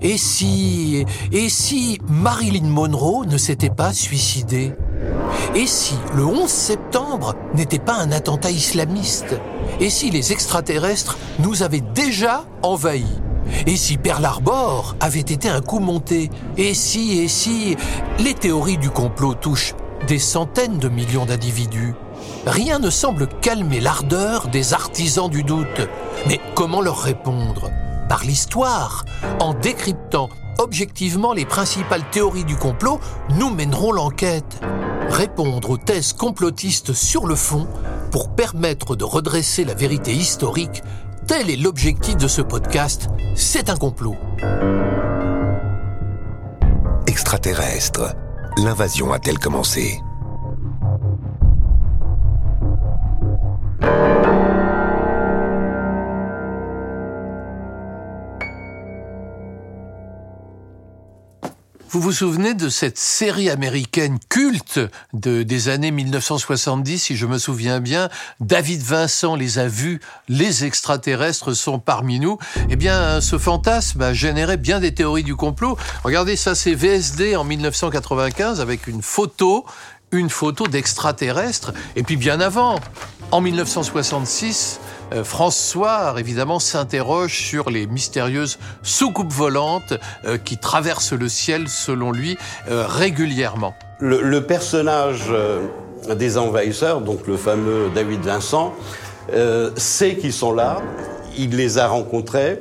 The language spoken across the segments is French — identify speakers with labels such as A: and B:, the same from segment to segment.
A: Et si, et si Marilyn Monroe ne s'était pas suicidée? Et si le 11 septembre n'était pas un attentat islamiste? Et si les extraterrestres nous avaient déjà envahis? Et si Pearl Harbor avait été un coup monté? Et si, et si Les théories du complot touchent des centaines de millions d'individus? Rien ne semble calmer l'ardeur des artisans du doute. Mais comment leur répondre? Par l'histoire, en décryptant objectivement les principales théories du complot, nous mènerons l'enquête. Répondre aux thèses complotistes sur le fond pour permettre de redresser la vérité historique Tel est l'objectif de ce podcast. C'est un complot.
B: Extraterrestre. L'invasion a-t-elle commencé?
A: Vous vous souvenez de cette série américaine culte de, des années 1970, si je me souviens bien? David Vincent les a vus, les extraterrestres sont parmi nous. Eh bien, ce fantasme a généré bien des théories du complot. Regardez, ça c'est VSD en 1995 avec une photo, une photo d'extraterrestres. Et puis bien avant, en 1966, euh, François, évidemment, s'interroge sur les mystérieuses soucoupes volantes euh, qui traversent le ciel, selon lui, euh, régulièrement.
C: Le, personnage des envahisseurs, donc le fameux David Vincent, sait qu'ils sont là, il les a rencontrés,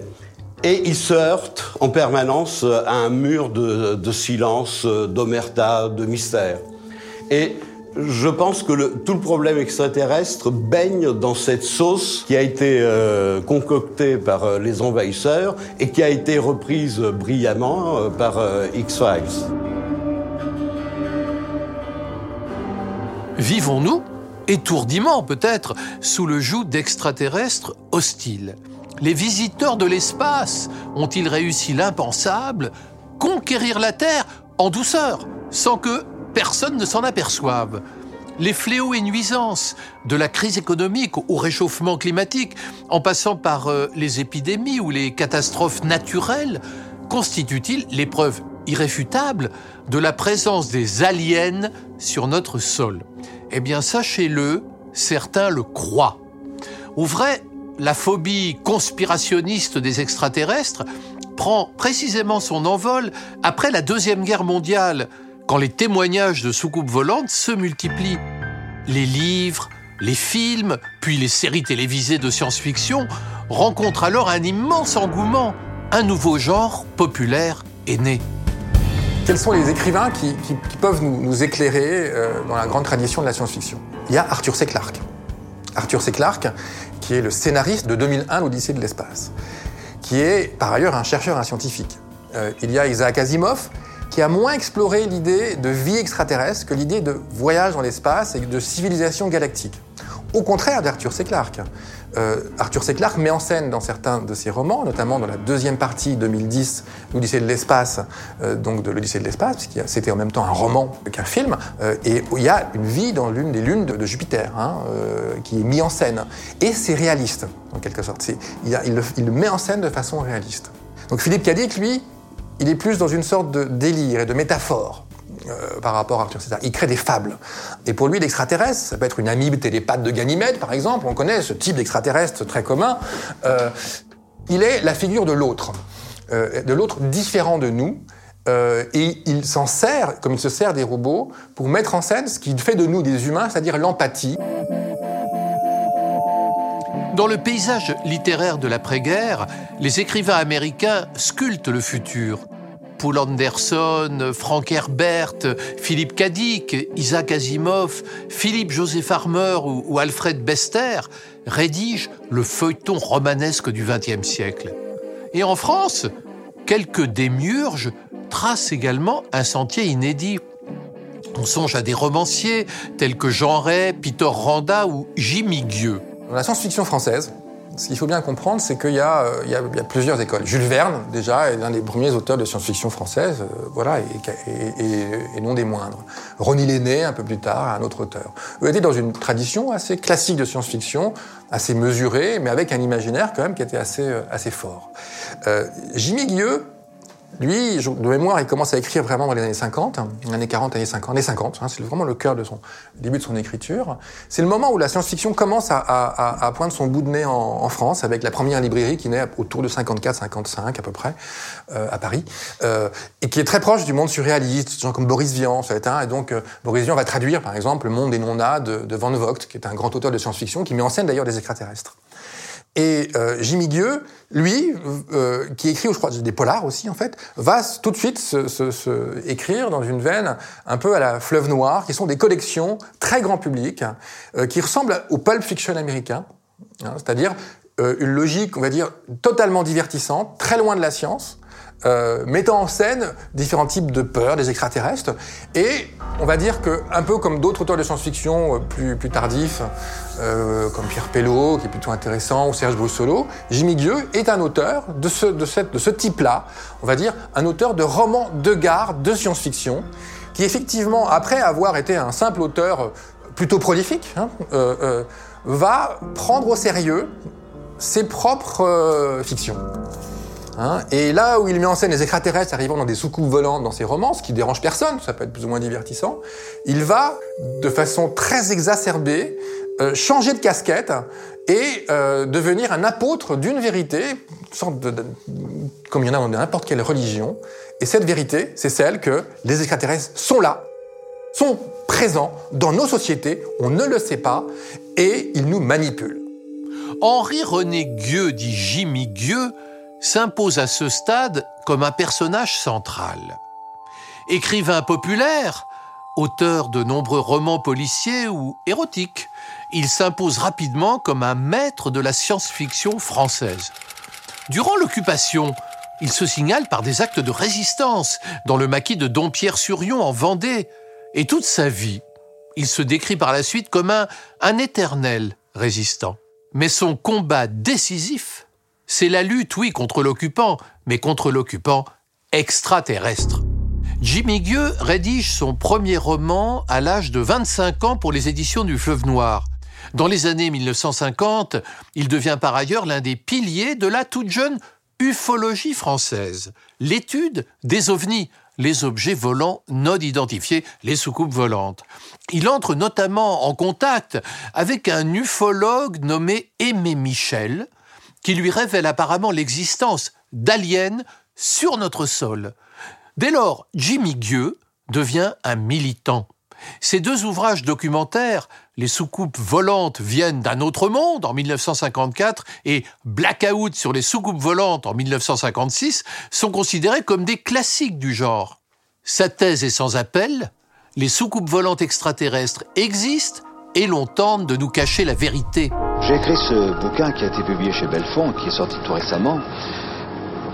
C: et il se heurte en permanence à un mur de, silence, d'omerta, de mystère. Et je pense que tout le problème extraterrestre baigne dans cette sauce qui a été euh, concoctée par euh, les envahisseurs et qui a été reprise brillamment euh, par X-Files.
A: Vivons-nous, étourdiment peut-être, sous le joug d'extraterrestres hostiles. Les visiteurs de l'espace ont-ils réussi l'impensable? Conquérir la Terre en douceur, sans que personne ne s'en aperçoive. Les fléaux et nuisances, de la crise économique au réchauffement climatique, en passant par euh, les épidémies ou les catastrophes naturelles, constituent-ils l'épreuve irréfutable de la présence des aliens sur notre sol? Eh bien, sachez-le, certains le croient. Au vrai, la phobie conspirationniste des extraterrestres prend précisément son envol après la Deuxième Guerre mondiale, quand les témoignages de soucoupes volantes se multiplient. Les livres, les films, puis les séries télévisées de science-fiction rencontrent alors un immense engouement. Un nouveau genre populaire est né.
D: Quels sont les écrivains qui, peuvent nous, éclairer euh, dans la grande tradition de la science-fiction? Il y a Arthur C. Clarke. Arthur C. Clarke, qui est le scénariste de 2001, l'Odyssée de l'espace, qui est par ailleurs un chercheur, un scientifique. Euh, il y a Isaac Asimov, qui a moins exploré l'idée de vie extraterrestre que l'idée de voyage dans l'espace et de civilisation galactique. Au contraire d'Arthur C. Clarke. Euh, Arthur C. Clarke met en scène dans certains de ses romans, notamment dans la deuxième partie 2010, l'Odyssée de l'espace, euh, donc de l'Odyssée de l'espace, qui c'était en même temps un roman qu'un film, euh, et il y a une vie dans l'une des lunes de, Jupiter, hein, qui est mise en scène. Et c'est réaliste, en quelque sorte. Il, il, le, il, le, met en scène de façon réaliste. Donc Philippe Cadic, lui, il est plus dans une sorte de délire et de métaphore. Euh, par rapport à Arthur César. Il crée des fables. Et pour lui, l'extraterrestre, ça peut être une amibe télépathe de Ganymède, par exemple. On connaît ce type d'extraterrestre très commun. Euh, il est la figure de l'autre, euh, de l'autre différent de nous. et il s'en sert, comme il se sert des robots, pour mettre en scène ce qu'il fait de nous des humains, c'est-à-dire l'empathie.
A: Dans le paysage littéraire de l'après-guerre, les écrivains américains sculptent le futur. Paul Anderson, Frank Herbert, Philippe Cadic, Isaac Asimov, Philippe Joseph Farmer ou, Alfred Bester rédigent le feuilleton romanesque du XXe siècle. Et en France, quelques démiurges tracent également un sentier inédit. On songe à des romanciers tels que Jean Ray, Peter Randa ou Jimmy Gueux.
D: Dans la science-fiction française, ce qu'il faut bien comprendre, c'est qu'il y, euh, y, a plusieurs écoles. Jules Verne, déjà, est l'un des premiers auteurs de science-fiction française, euh, voilà, et, non des moindres. Ronnie Lenné, un peu plus tard, un autre auteur. Eux étaient dans une tradition assez classique de science-fiction, assez mesurée, mais avec un imaginaire quand même qui était assez, euh, assez fort. Jimmy Guilleux lui, de mémoire, il commence à écrire vraiment dans les années 50, années 40, années 50, années 50, hein, c'est vraiment le cœur de son début de son écriture. C'est le moment où la science-fiction commence à, à, poindre son bout de nez en, France, avec la première librairie qui naît autour de 54-55 à peu près, euh, à Paris, euh, et qui est très proche du monde surréaliste, gens comme Boris Vian, ça hein, et donc euh, Boris Vian va traduire par exemple Le Monde des non-nats de, de Van Vogt, qui est un grand auteur de science-fiction, qui met en scène d'ailleurs des extraterrestres. Et euh, Jimmy Gueux, lui, euh, qui écrit, je crois, des polars aussi, en fait, va tout de suite se, se, se, écrire dans une veine un peu à la Fleuve Noire, qui sont des collections très grand public, euh, qui ressemblent au pulp fiction américain, hein, c'est-à-dire euh, une logique, on va dire, totalement divertissante, très loin de la science, euh, mettant en scène différents types de peurs des extraterrestres. Et on va dire que, un peu comme d'autres auteurs de science-fiction euh, plus, plus tardifs, euh, comme Pierre Pelot, qui est plutôt intéressant, ou Serge Brussolo, Jimmy Dieu est un auteur de ce, type-là, on va dire un auteur de romans de gare de science-fiction, qui effectivement, après avoir été un simple auteur plutôt prolifique, hein, va prendre au sérieux ses propres fictions. Hein et là où il met en scène les extraterrestres arrivant dans des soucoupes volantes dans ses romans, ce qui dérange personne, ça peut être plus ou moins divertissant, il va, de façon très exacerbée, euh, changer de casquette et euh, devenir un apôtre d'une vérité, comme il y en a dans n'importe quelle religion. Et cette vérité, c'est celle que les extraterrestres sont là, sont présents dans nos sociétés, on ne le sait pas, et ils nous manipulent.
A: Henri-René Gueux, dit Jimmy Gueux, s'impose à ce stade comme un personnage central. Écrivain populaire, auteur de nombreux romans policiers ou érotiques, il s'impose rapidement comme un maître de la science-fiction française. Durant l'occupation, il se signale par des actes de résistance dans le maquis de Dompierre-sur-Yon en Vendée, et toute sa vie, il se décrit par la suite comme un, un éternel résistant. Mais son combat décisif c'est la lutte, oui, contre l'occupant, mais contre l'occupant extraterrestre. Jimmy Gueux rédige son premier roman à l'âge de 25 ans pour les éditions du Fleuve Noir. Dans les années 1950, il devient par ailleurs l'un des piliers de la toute jeune ufologie française, l'étude des ovnis, les objets volants non identifiés, les soucoupes volantes. Il entre notamment en contact avec un ufologue nommé Aimé Michel, qui lui révèle apparemment l'existence d'aliens sur notre sol. Dès lors, Jimmy Gueux devient un militant. Ces deux ouvrages documentaires, Les soucoupes volantes viennent d'un autre monde en 1954 et Blackout sur les soucoupes volantes en 1956, sont considérés comme des classiques du genre. Sa thèse est sans appel, les soucoupes volantes extraterrestres existent et l'on tente de nous cacher la vérité.
E: J'ai écrit ce bouquin qui a été publié chez Belfond, qui est sorti tout récemment,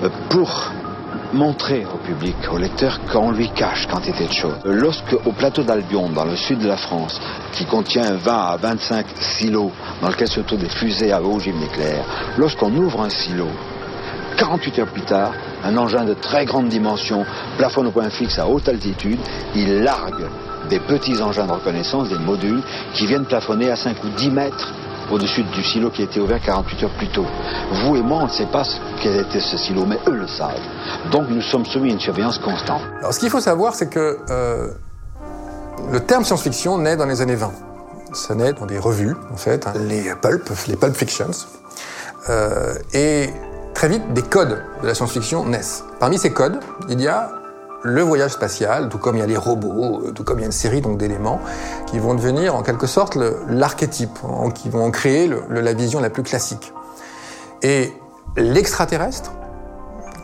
E: euh, pour montrer au public, au lecteur, qu'on lui cache quantité de choses. Lorsque, au plateau d'Albion, dans le sud de la France, qui contient 20 à 25 silos, dans lequel se trouvent des fusées à ogive nucléaire, lorsqu'on ouvre un silo, 48 heures plus tard, un engin de très grande dimension plafonne au point fixe à haute altitude, il largue des petits engins de reconnaissance, des modules, qui viennent plafonner à 5 ou 10 mètres au-dessus du silo qui a été ouvert 48 heures plus tôt. Vous et moi, on ne sait pas quel était ce silo, mais eux le savent. Donc nous sommes soumis à une surveillance constante.
D: Alors ce qu'il faut savoir, c'est que euh, le terme science-fiction naît dans les années 20. Ça naît dans des revues, en fait, hein, les pulp, les pulp fictions. Euh, et très vite, des codes de la science-fiction naissent. Parmi ces codes, il y a le voyage spatial, tout comme il y a les robots, tout comme il y a une série donc d'éléments qui vont devenir en quelque sorte l'archétype, qui vont créer la vision la plus classique. Et l'extraterrestre,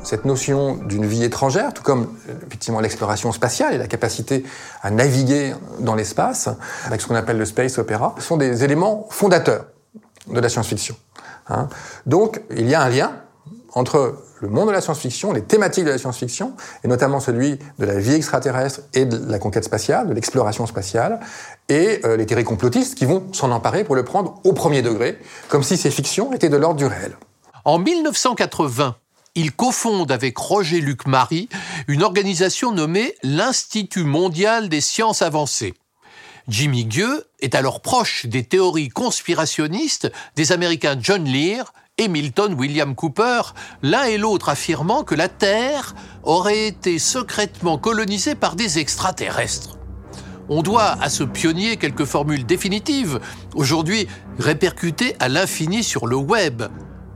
D: cette notion d'une vie étrangère, tout comme effectivement l'exploration spatiale et la capacité à naviguer dans l'espace, avec ce qu'on appelle le space opera, sont des éléments fondateurs de la science-fiction. Hein. Donc il y a un lien entre le monde de la science-fiction, les thématiques de la science-fiction, et notamment celui de la vie extraterrestre et de la conquête spatiale, de l'exploration spatiale, et euh, les théories complotistes qui vont s'en emparer pour le prendre au premier degré, comme si ces fictions étaient de l'ordre du réel.
A: En 1980, il cofonde avec Roger Luc Marie une organisation nommée l'Institut mondial des sciences avancées. Jimmy Gueux est alors proche des théories conspirationnistes des Américains John Lear et Milton William Cooper, l'un et l'autre affirmant que la Terre aurait été secrètement colonisée par des extraterrestres. On doit à ce pionnier quelques formules définitives, aujourd'hui répercutées à l'infini sur le web.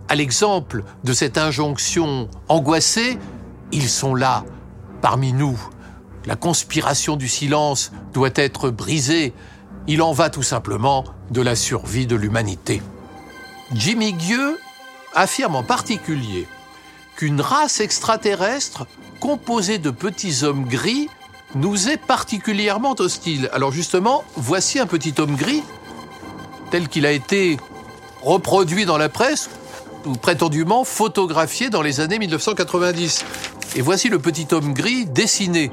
A: À l'exemple de cette injonction angoissée, ils sont là, parmi nous. La conspiration du silence doit être brisée. Il en va tout simplement de la survie de l'humanité. Jimmy Gueux affirme en particulier qu'une race extraterrestre composée de petits hommes gris nous est particulièrement hostile. Alors justement, voici un petit homme gris, tel qu'il a été reproduit dans la presse, ou prétendument photographié dans les années 1990. Et voici le petit homme gris dessiné.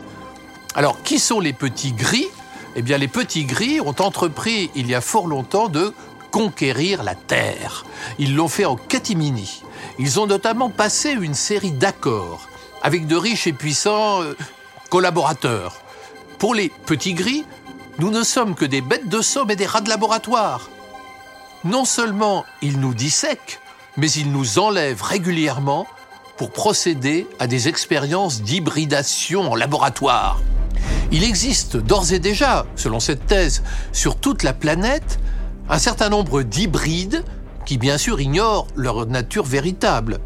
A: Alors, qui sont les petits gris? Eh bien, les petits gris ont entrepris il y a fort longtemps de conquérir la Terre. Ils l'ont fait en catimini. Ils ont notamment passé une série d'accords avec de riches et puissants euh, collaborateurs. Pour les petits gris, nous ne sommes que des bêtes de somme et des rats de laboratoire. Non seulement ils nous dissèquent, mais ils nous enlèvent régulièrement pour procéder à des expériences d'hybridation en laboratoire. Il existe d'ores et déjà, selon cette thèse, sur toute la planète, un certain nombre d'hybrides qui bien sûr ignorent leur nature véritable.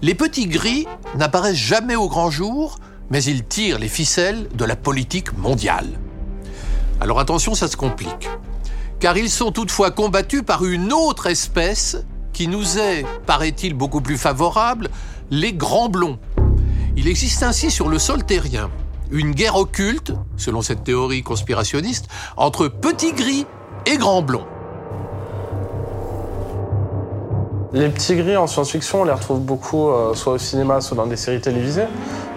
A: Les petits gris n'apparaissent jamais au grand jour mais ils tirent les ficelles de la politique mondiale. Alors attention, ça se complique. Car ils sont toutefois combattus par une autre espèce qui nous est, paraît-il, beaucoup plus favorable, les grands blonds. Il existe ainsi sur le sol terrien une guerre occulte, selon cette théorie conspirationniste, entre petits gris et grands blonds.
F: Les petits gris en science-fiction, on les retrouve beaucoup euh, soit au cinéma, soit dans des séries télévisées.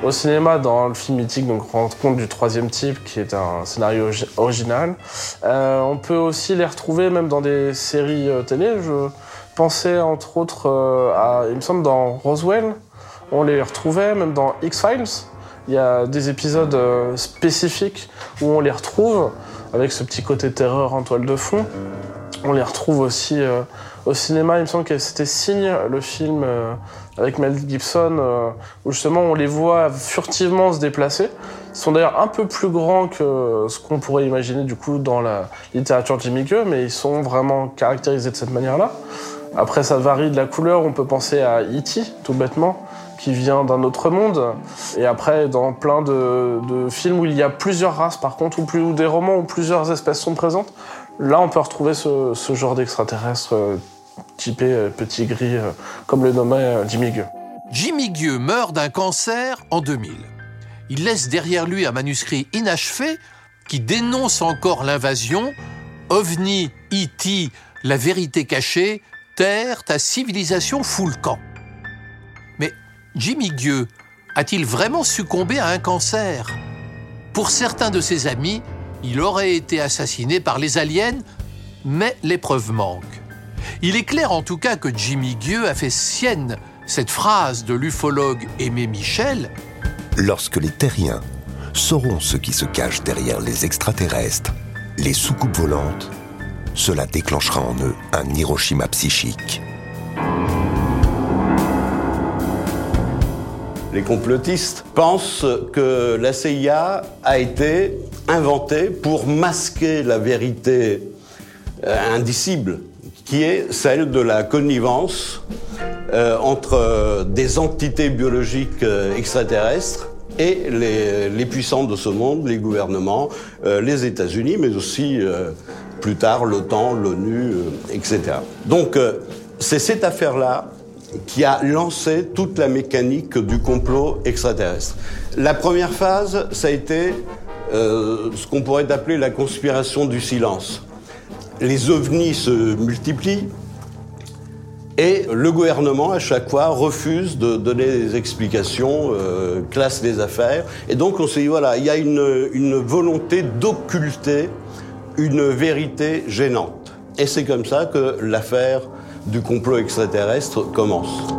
F: Au cinéma, dans le film mythique, donc Rencontre du troisième type, qui est un scénario original. Euh, on peut aussi les retrouver même dans des séries euh, télé. Je pensais entre autres à, il me semble, dans Roswell, on les retrouvait, même dans X-Files. Il y a des épisodes spécifiques où on les retrouve, avec ce petit côté terreur en toile de fond. On les retrouve aussi au cinéma, il me semble que c'était Signe, le film euh, avec Mel Gibson, euh, où justement on les voit furtivement se déplacer. Ils sont d'ailleurs un peu plus grands que ce qu'on pourrait imaginer du coup dans la littérature de Jimmy Gueux, mais ils sont vraiment caractérisés de cette manière-là. Après, ça varie de la couleur. On peut penser à E.T., tout bêtement, qui vient d'un autre monde. Et après, dans plein de, films où il y a plusieurs races, par contre, ou des romans où plusieurs espèces sont présentes, là, on peut retrouver ce, ce genre d'extraterrestre euh, euh, petit gris, euh, comme le nommait euh, Jimmy Gueux.
A: Jimmy Gueux meurt d'un cancer en 2000. Il laisse derrière lui un manuscrit inachevé qui dénonce encore l'invasion. OVNI, E.T., la vérité cachée, Terre, ta civilisation fout le camp. Mais Jimmy Gueux a-t-il vraiment succombé à un cancer? Pour certains de ses amis, il aurait été assassiné par les aliens, mais les preuves manquent. Il est clair en tout cas que Jimmy Gueux a fait sienne cette phrase de l'ufologue Aimé Michel.
B: Lorsque les terriens sauront ce qui se cache derrière les extraterrestres, les soucoupes volantes, cela déclenchera en eux un Hiroshima psychique.
C: Les complotistes pensent que la CIA a été inventée pour masquer la vérité euh, indicible qui est celle de la connivence euh, entre euh, des entités biologiques euh, extraterrestres et les, les, puissants de ce monde, les gouvernements, les États-Unis, mais aussi plus tard l'OTAN, l'ONU, etc. Donc c'est cette affaire-là qui a lancé toute la mécanique du complot extraterrestre. La première phase, ça a été ce qu'on pourrait appeler la conspiration du silence les ovnis se multiplient et le gouvernement, à chaque fois, refuse de donner des explications, euh, classe des affaires. Et donc on s'est dit, voilà, il y a une volonté d'occulter une vérité gênante. Et c'est comme ça que l'affaire du complot extraterrestre commence.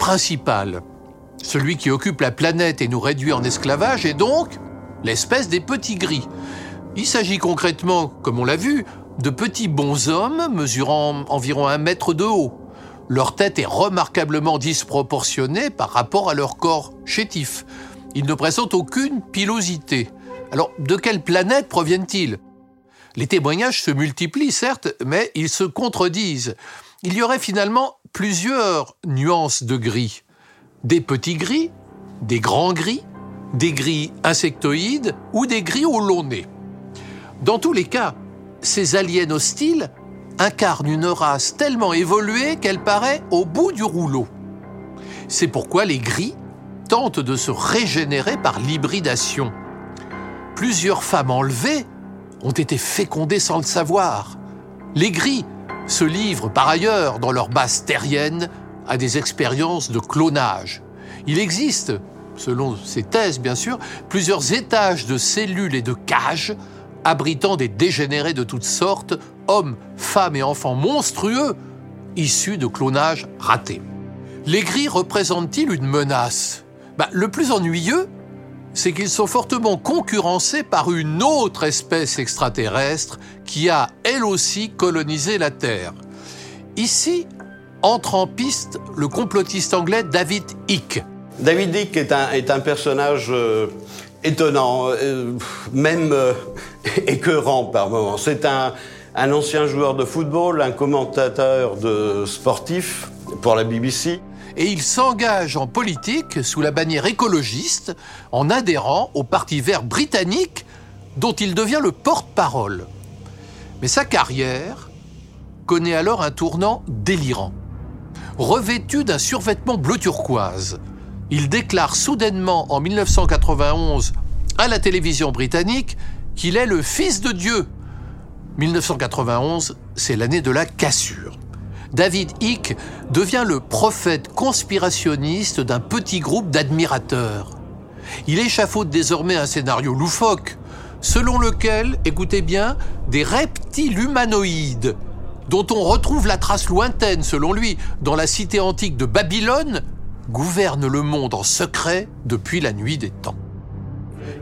A: Principal, Celui qui occupe la planète et nous réduit en esclavage est donc l'espèce des petits gris. Il s'agit concrètement, comme on l'a vu, de petits bonshommes mesurant environ un mètre de haut. Leur tête est remarquablement disproportionnée par rapport à leur corps chétif. Ils ne présentent aucune pilosité. Alors, de quelle planète proviennent-ils? Les témoignages se multiplient, certes, mais ils se contredisent. Il y aurait finalement plusieurs nuances de gris. Des petits gris, des grands gris, des gris insectoïdes ou des gris au long nez. Dans tous les cas, ces aliens hostiles incarnent une race tellement évoluée qu'elle paraît au bout du rouleau. C'est pourquoi les gris tentent de se régénérer par l'hybridation. Plusieurs femmes enlevées ont été fécondées sans le savoir. Les gris se livrent par ailleurs dans leur base terrienne à des expériences de clonage. Il existe, selon ces thèses bien sûr, plusieurs étages de cellules et de cages abritant des dégénérés de toutes sortes, hommes, femmes et enfants monstrueux, issus de clonage raté. Les gris représentent-ils une menace? Bah, Le plus ennuyeux, c'est qu'ils sont fortement concurrencés par une autre espèce extraterrestre qui a, elle aussi, colonisé la Terre. Ici, entre en piste le complotiste anglais David Icke.
C: David Icke est un, personnage euh, étonnant, euh, même euh, écœurant par moments. C'est un, un ancien joueur de football, un commentateur de sportif pour la BBC
A: et il s'engage en politique sous la bannière écologiste en adhérant au Parti vert britannique dont il devient le porte-parole. Mais sa carrière connaît alors un tournant délirant. Revêtu d'un survêtement bleu turquoise, il déclare soudainement en 1991 à la télévision britannique qu'il est le fils de Dieu. 1991, c'est l'année de la cassure. David Icke devient le prophète conspirationniste d'un petit groupe d'admirateurs. Il échafaude désormais un scénario loufoque, selon lequel, écoutez bien, des reptiles humanoïdes, dont on retrouve la trace lointaine, selon lui, dans la cité antique de Babylone, gouvernent le monde en secret depuis la nuit des temps.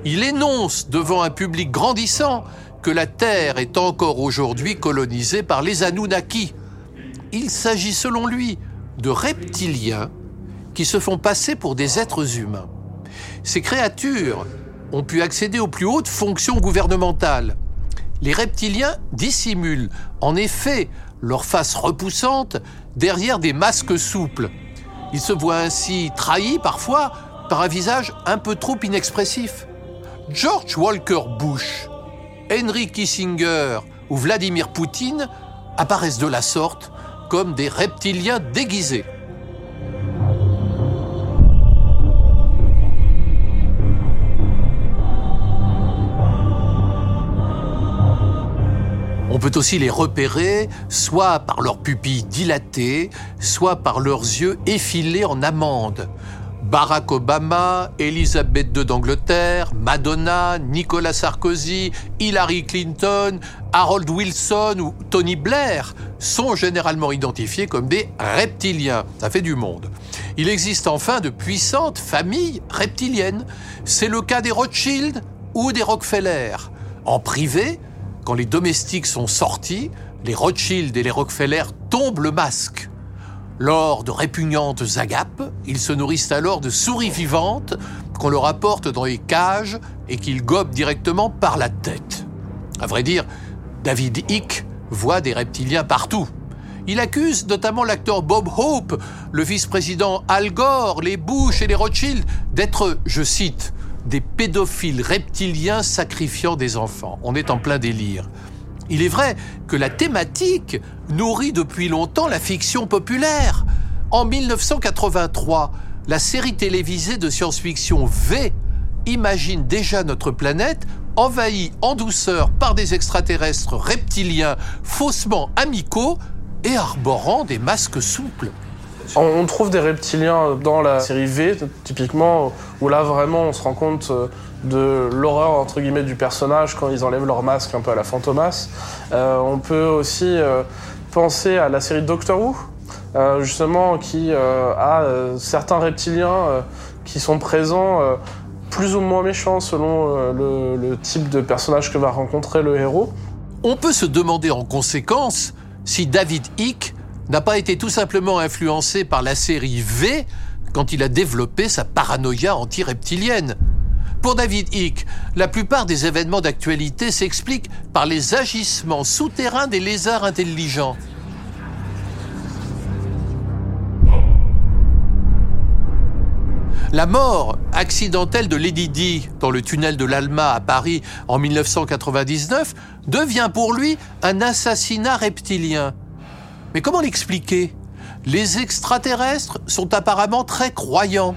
A: Il énonce devant un public grandissant que la Terre est encore aujourd'hui colonisée par les Anunnaki, il s'agit selon lui de reptiliens qui se font passer pour des êtres humains. Ces créatures ont pu accéder aux plus hautes fonctions gouvernementales. Les reptiliens dissimulent en effet leur face repoussante derrière des masques souples. Ils se voient ainsi trahis parfois par un visage un peu trop inexpressif. George Walker Bush, Henry Kissinger ou Vladimir Poutine apparaissent de la sorte comme des reptiliens déguisés. On peut aussi les repérer soit par leurs pupilles dilatées, soit par leurs yeux effilés en amande. Barack Obama, Elisabeth II d'Angleterre, Madonna, Nicolas Sarkozy, Hillary Clinton, Harold Wilson ou Tony Blair sont généralement identifiés comme des reptiliens. Ça fait du monde. Il existe enfin de puissantes familles reptiliennes. C'est le cas des Rothschild ou des Rockefeller. En privé, quand les domestiques sont sortis, les Rothschild et les Rockefeller tombent le masque. Lors de répugnantes agapes, ils se nourrissent alors de souris vivantes qu'on leur apporte dans les cages et qu'ils gobent directement par la tête. À vrai dire, David Icke voit des reptiliens partout. Il accuse notamment l'acteur Bob Hope, le vice-président Al Gore, les Bush et les Rothschild d'être, je cite, des pédophiles reptiliens sacrifiant des enfants. On est en plein délire. Il est vrai que la thématique nourrit depuis longtemps la fiction populaire. En 1983, la série télévisée de science-fiction V imagine déjà notre planète envahie en douceur par des extraterrestres reptiliens faussement amicaux et arborant des masques souples.
F: On trouve des reptiliens dans la série V, typiquement, où là vraiment on se rend compte euh, de l'horreur entre guillemets du personnage quand ils enlèvent leur masque un peu à la Fantomas. Euh, on peut aussi euh, penser à la série Doctor Who, justement qui a certains reptiliens qui sont présents euh, plus ou moins méchants selon euh, le, le type de personnage que va rencontrer le héros.
A: On peut se demander en conséquence si David Icke n'a pas été tout simplement influencé par la série V quand il a développé sa paranoïa anti-reptilienne. Pour David Icke, la plupart des événements d'actualité s'expliquent par les agissements souterrains des lézards intelligents. La mort accidentelle de Lady Di dans le tunnel de l'Alma à Paris en 1999 devient pour lui un assassinat reptilien. Mais comment l'expliquer? Les extraterrestres sont apparemment très croyants.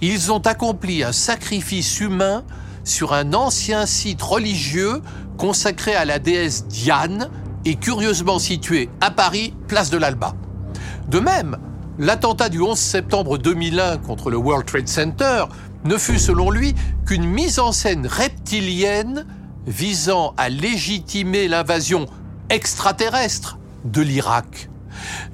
A: Ils ont accompli un sacrifice humain sur un ancien site religieux consacré à la déesse Diane et curieusement situé à Paris, place de l'Alba. De même, l'attentat du 11 septembre 2001 contre le World Trade Center ne fut selon lui qu'une mise en scène reptilienne visant à légitimer l'invasion extraterrestre de l'Irak.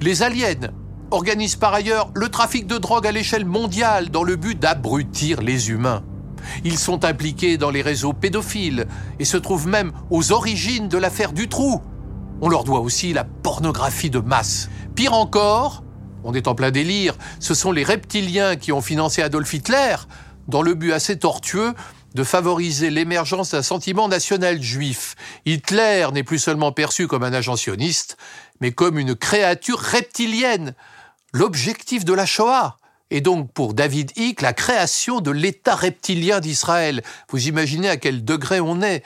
A: Les aliens organisent par ailleurs le trafic de drogue à l'échelle mondiale dans le but d'abrutir les humains. Ils sont impliqués dans les réseaux pédophiles et se trouvent même aux origines de l'affaire Dutroux. On leur doit aussi la pornographie de masse. Pire encore, on est en plein délire, ce sont les reptiliens qui ont financé Adolf Hitler dans le but assez tortueux de favoriser l'émergence d'un sentiment national juif. Hitler n'est plus seulement perçu comme un agent sioniste, mais comme une créature reptilienne, l'objectif de la Shoah. Et donc pour David Icke, la création de l'État reptilien d'Israël. Vous imaginez à quel degré on est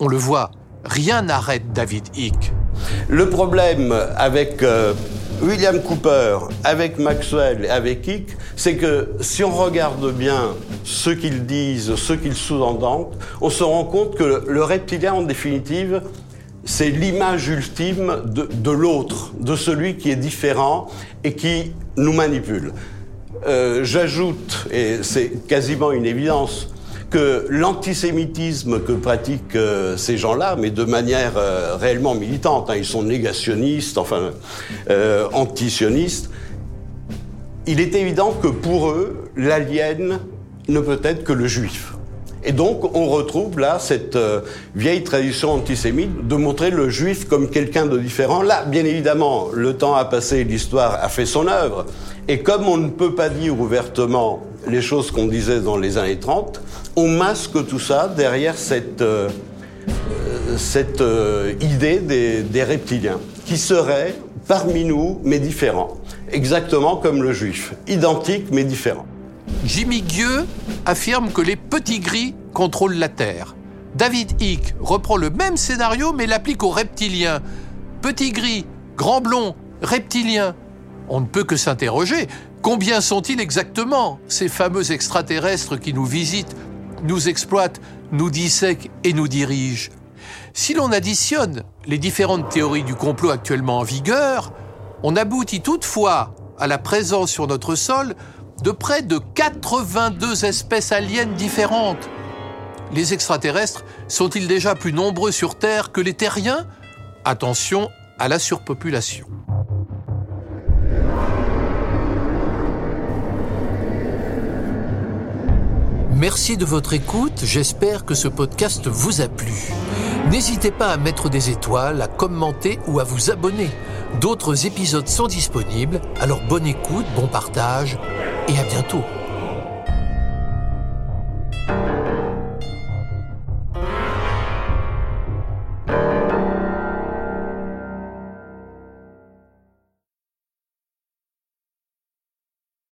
A: On le voit, rien n'arrête David Icke.
C: Le problème avec euh, William Cooper, avec Maxwell avec Icke, c'est que si on regarde bien ce qu'ils disent, ce qu'ils sous-entendent, on se rend compte que le reptilien, en définitive, c'est l'image ultime de, l'autre, de celui qui est différent et qui nous manipule. Euh, J'ajoute, et c'est quasiment une évidence, que l'antisémitisme que pratiquent euh, ces gens-là, mais de manière euh, réellement militante, hein, ils sont négationnistes, enfin euh, antisionistes, il est évident que pour eux, l'alien ne peut être que le juif. Et donc, on retrouve là cette euh, vieille tradition antisémite de montrer le juif comme quelqu'un de différent. Là, bien évidemment, le temps a passé, l'histoire a fait son œuvre. Et comme on ne peut pas dire ouvertement les choses qu'on disait dans les années 30, on masque tout ça derrière cette, euh, euh, idée des, des reptiliens, qui seraient parmi nous, mais différents. Exactement comme le juif. Identique, mais différent.
A: Jimmy Gueux affirme que les petits gris contrôlent la Terre. David Icke reprend le même scénario mais l'applique aux reptiliens. Petits gris, grands blonds, reptiliens. On ne peut que s'interroger. Combien sont-ils exactement, ces fameux extraterrestres qui nous visitent, nous exploitent, nous dissèquent et nous dirigent? Si l'on additionne les différentes théories du complot actuellement en vigueur, on aboutit toutefois à la présence sur notre sol de près de 82 espèces aliens différentes. Les extraterrestres sont-ils déjà plus nombreux sur Terre que les terriens? Attention à la surpopulation. Merci de votre écoute, j'espère que ce podcast vous a plu. N'hésitez pas à mettre des étoiles, à commenter ou à vous abonner. D'autres épisodes sont disponibles, alors bonne écoute, bon partage et à bientôt.